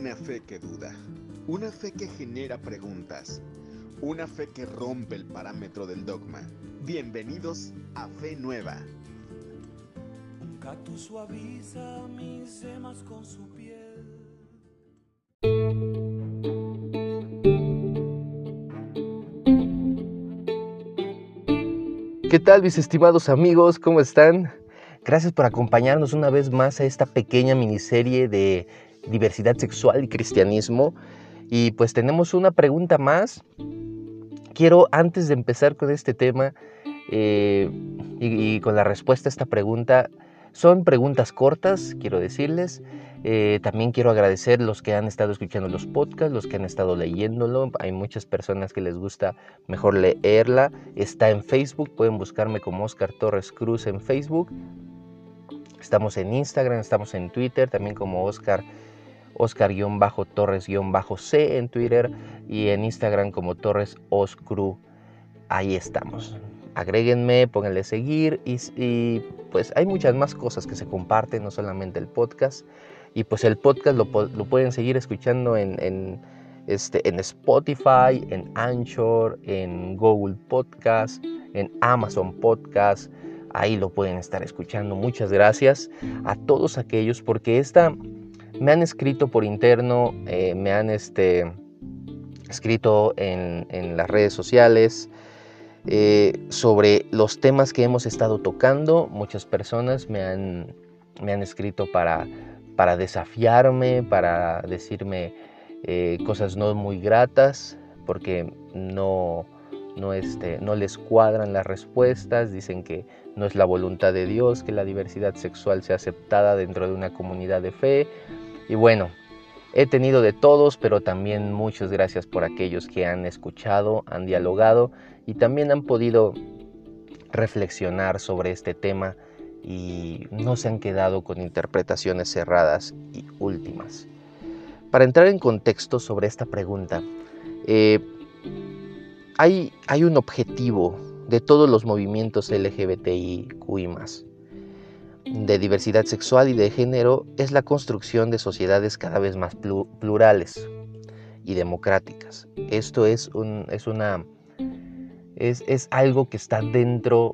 Una fe que duda, una fe que genera preguntas, una fe que rompe el parámetro del dogma. Bienvenidos a Fe Nueva. Un gato suaviza mis semas con su piel. ¿Qué tal mis estimados amigos? ¿Cómo están? Gracias por acompañarnos una vez más a esta pequeña miniserie de diversidad sexual y cristianismo. Y pues tenemos una pregunta más. Quiero antes de empezar con este tema eh, y, con la respuesta a esta pregunta, son preguntas cortas, quiero decirles. Eh, también quiero agradecer los que han estado escuchando los podcasts, los que han estado leyéndolo. Hay muchas personas que les gusta mejor leerla. Está en Facebook, pueden buscarme como Oscar Torres Cruz en Facebook. Estamos en Instagram, estamos en Twitter, también como Oscar Oscar-Torres-C en Twitter y en Instagram como Torres Oscru. Ahí estamos. Agréguenme, pónganle seguir y, pues hay muchas más cosas que se comparten, no solamente el podcast. Y pues el podcast lo, pueden seguir escuchando en, en, este, en Spotify, en Anchor, en Google Podcast, en Amazon Podcast. Ahí lo pueden estar escuchando. Muchas gracias a todos aquellos porque esta me han escrito por interno, eh, me han este, escrito en, las redes sociales eh, sobre los temas que hemos estado tocando. Muchas personas me han, escrito para, desafiarme, para decirme eh, cosas no muy gratas, porque no, no, este, no les cuadran las respuestas, dicen que no es la voluntad de Dios que la diversidad sexual sea aceptada dentro de una comunidad de fe. Y bueno, he tenido de todos, pero también muchas gracias por aquellos que han escuchado, han dialogado y también han podido reflexionar sobre este tema y no se han quedado con interpretaciones cerradas y últimas. Para entrar en contexto sobre esta pregunta, eh, hay, un objetivo de todos los movimientos LGBTIQI de diversidad sexual y de género es la construcción de sociedades cada vez más plurales y democráticas. Esto es, un, es, una, es, es algo que está dentro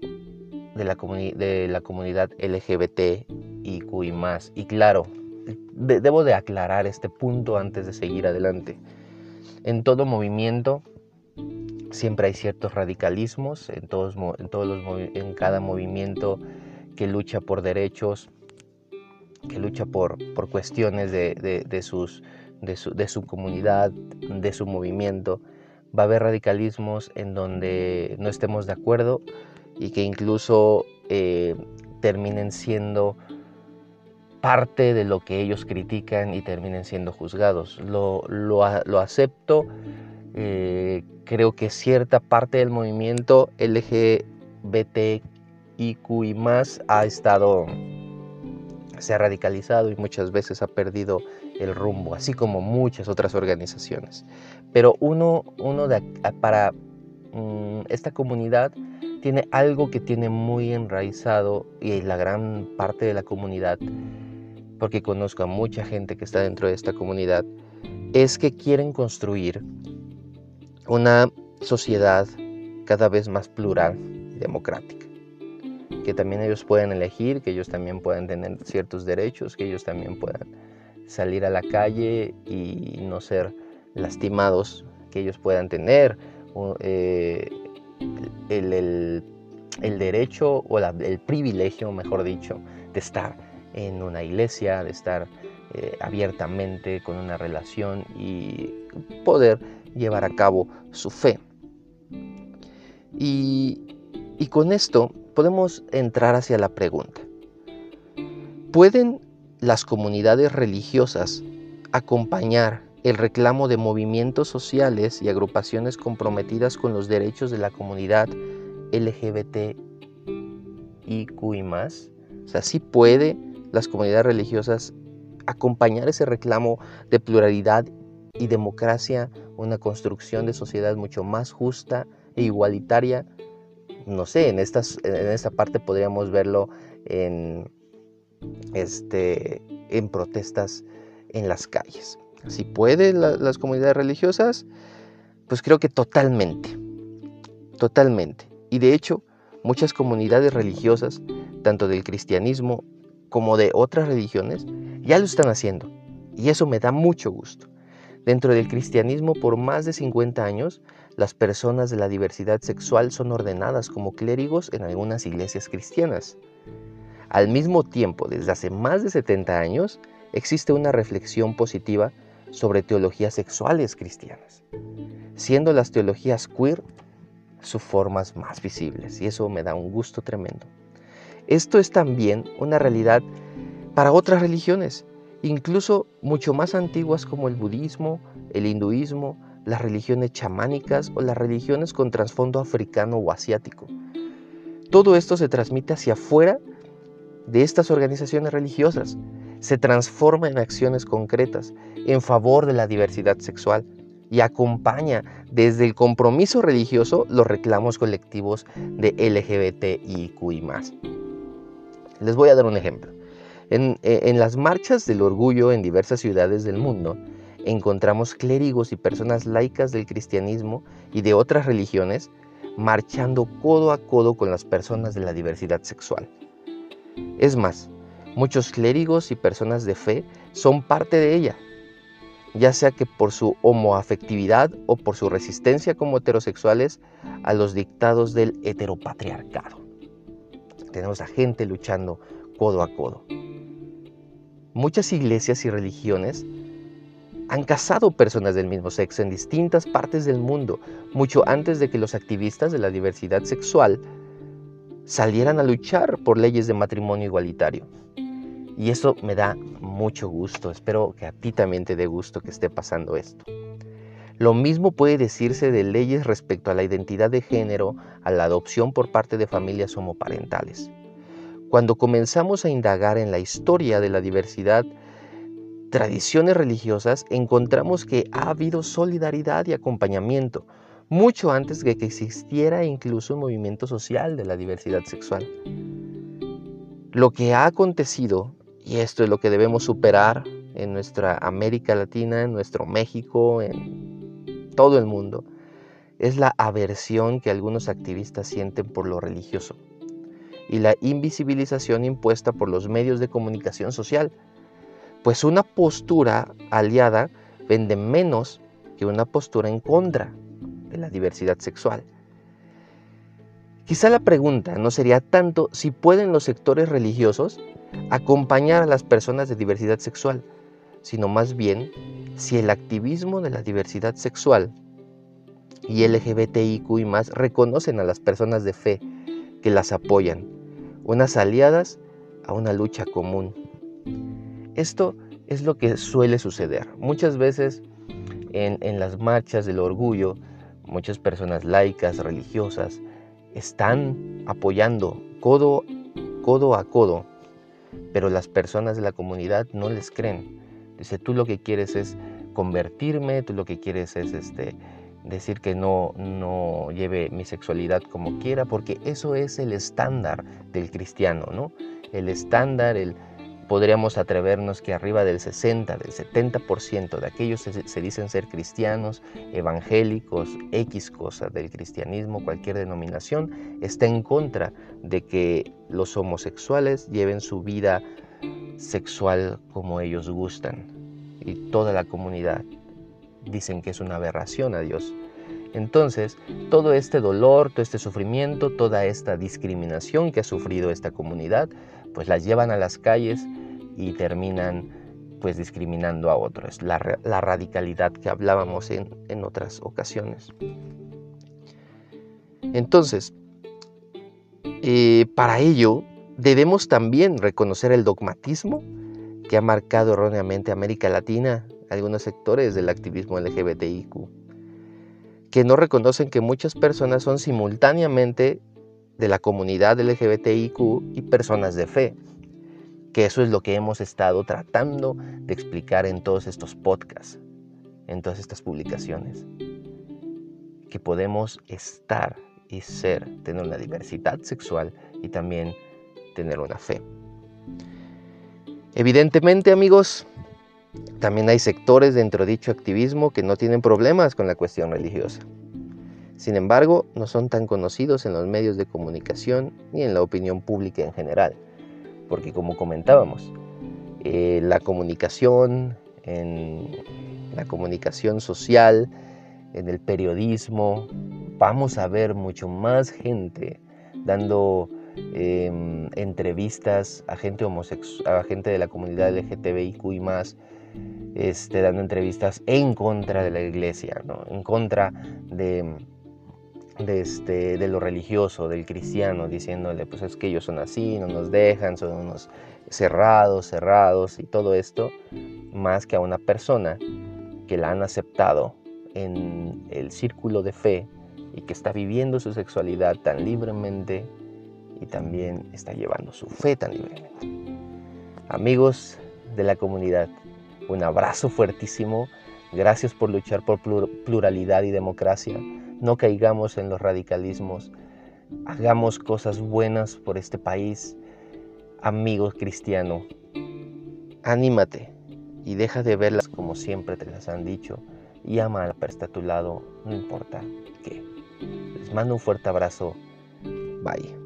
de la, de la comunidad LGBT y QI+. Y claro, de debo de aclarar este punto antes de seguir adelante. En todo movimiento siempre hay ciertos radicalismos, en, todos, en, todos los, en cada movimiento que lucha por derechos, que lucha por, por cuestiones de, de, sus, de, su, de su comunidad, de su movimiento. Va a haber radicalismos en donde no estemos de acuerdo y que incluso eh, terminen siendo parte de lo que ellos critican y terminen siendo juzgados. Lo, lo, lo acepto, eh, creo que cierta parte del movimiento LGBT y más ha estado, se ha radicalizado y muchas veces ha perdido el rumbo, así como muchas otras organizaciones. Pero uno, uno de, para um, esta comunidad tiene algo que tiene muy enraizado y la gran parte de la comunidad, porque conozco a mucha gente que está dentro de esta comunidad, es que quieren construir una sociedad cada vez más plural y democrática que también ellos pueden elegir, que ellos también pueden tener ciertos derechos, que ellos también puedan salir a la calle y no ser lastimados, que ellos puedan tener eh, el, el, derecho o el privilegio, mejor dicho, de estar en una iglesia, de estar eh, abiertamente con una relación y poder llevar a cabo su fe. Y, y con esto podemos entrar hacia la pregunta. ¿Pueden las comunidades religiosas acompañar el reclamo de movimientos sociales y agrupaciones comprometidas con los derechos de la comunidad LGBT y más? O sea, sí puede las comunidades religiosas acompañar ese reclamo de pluralidad y democracia, una construcción de sociedad mucho más justa e igualitaria no sé, en, estas, en esta parte podríamos verlo en, este, en protestas en las calles. Si pueden las comunidades religiosas, pues creo que totalmente, totalmente. Y de hecho, muchas comunidades religiosas, tanto del cristianismo como de otras religiones, ya lo están haciendo. Y eso me da mucho gusto. Dentro del cristianismo, por más de 50 años, las personas de la diversidad sexual son ordenadas como clérigos en algunas iglesias cristianas. Al mismo tiempo, desde hace más de 70 años, existe una reflexión positiva sobre teologías sexuales cristianas, siendo las teologías queer sus formas más visibles, y eso me da un gusto tremendo. Esto es también una realidad para otras religiones, incluso mucho más antiguas como el budismo, el hinduismo, las religiones chamánicas o las religiones con trasfondo africano o asiático. Todo esto se transmite hacia afuera de estas organizaciones religiosas, se transforma en acciones concretas en favor de la diversidad sexual y acompaña desde el compromiso religioso los reclamos colectivos de LGBTIQI. Les voy a dar un ejemplo. En, en, las marchas del orgullo en diversas ciudades del mundo, encontramos clérigos y personas laicas del cristianismo y de otras religiones marchando codo a codo con las personas de la diversidad sexual. Es más, muchos clérigos y personas de fe son parte de ella, ya sea que por su homoafectividad o por su resistencia como heterosexuales a los dictados del heteropatriarcado. Tenemos a gente luchando codo a codo. Muchas iglesias y religiones han casado personas del mismo sexo en distintas partes del mundo, mucho antes de que los activistas de la diversidad sexual salieran a luchar por leyes de matrimonio igualitario. Y eso me da mucho gusto. Espero que a ti también te dé gusto que esté pasando esto. Lo mismo puede decirse de leyes respecto a la identidad de género, a la adopción por parte de familias homoparentales. Cuando comenzamos a indagar en la historia de la diversidad, tradiciones religiosas, encontramos que ha habido solidaridad y acompañamiento, mucho antes de que existiera incluso un movimiento social de la diversidad sexual. Lo que ha acontecido y esto es lo que debemos superar en nuestra América Latina, en nuestro México, en todo el mundo. Es la aversión que algunos activistas sienten por lo religioso y la invisibilización impuesta por los medios de comunicación social. Pues una postura aliada vende menos que una postura en contra de la diversidad sexual. Quizá la pregunta no sería tanto si pueden los sectores religiosos acompañar a las personas de diversidad sexual, sino más bien si el activismo de la diversidad sexual y LGBTIQ y más reconocen a las personas de fe que las apoyan, unas aliadas a una lucha común. Esto es lo que suele suceder. Muchas veces en, las marchas del orgullo, muchas personas laicas, religiosas, están apoyando codo, codo a codo pero las personas de la comunidad no les creen. Dice, tú lo que quieres es convertirme, tú lo que quieres es este, decir que no, no lleve mi sexualidad como quiera, porque eso es el estándar del cristiano, ¿no? El estándar, el, podríamos atrevernos que arriba del 60, del 70% de aquellos se, se, dicen ser cristianos, evangélicos, X cosa del cristianismo, cualquier denominación, está en contra de que los homosexuales lleven su vida sexual como ellos gustan. Y toda la comunidad dicen que es una aberración a Dios. Entonces, todo este dolor, todo este sufrimiento, toda esta discriminación que ha sufrido esta comunidad, pues las llevan a las calles y terminan pues discriminando a otros. La, la radicalidad que hablábamos en, en otras ocasiones. Entonces, eh, para ello debemos también reconocer el dogmatismo que ha marcado erróneamente América Latina, algunos sectores del activismo LGBTIQ, que no reconocen que muchas personas son simultáneamente de la comunidad LGBTIQ y personas de fe, que eso es lo que hemos estado tratando de explicar en todos estos podcasts, en todas estas publicaciones, que podemos estar y ser, tener una diversidad sexual y también tener una fe. Evidentemente, amigos, También hay sectores dentro de dicho activismo que no tienen problemas con la cuestión religiosa. Sin embargo, no son tan conocidos en los medios de comunicación ni en la opinión pública en general, porque como comentábamos, eh, la comunicación, en la comunicación social, en el periodismo, vamos a ver mucho más gente dando em, entrevistas a gente a gente de la comunidad LGTBIQ y más, este, dando entrevistas en contra de la iglesia, en contra de, de, este, de lo religioso, del cristiano, diciéndole, pues es que ellos son así, no nos dejan, son unos cerrados, cerrados y todo esto, más que a una persona que la han aceptado en el círculo de fe y que está viviendo su sexualidad tan libremente y también está llevando su fe tan libremente. Amigos de la comunidad, un abrazo fuertísimo. Gracias por luchar por pluralidad y democracia. No caigamos en los radicalismos. Hagamos cosas buenas por este país. Amigos cristiano, anímate y deja de verlas como siempre te las han dicho y ama a la persona a tu lado, no importa qué. Les mando un fuerte abrazo. Bye.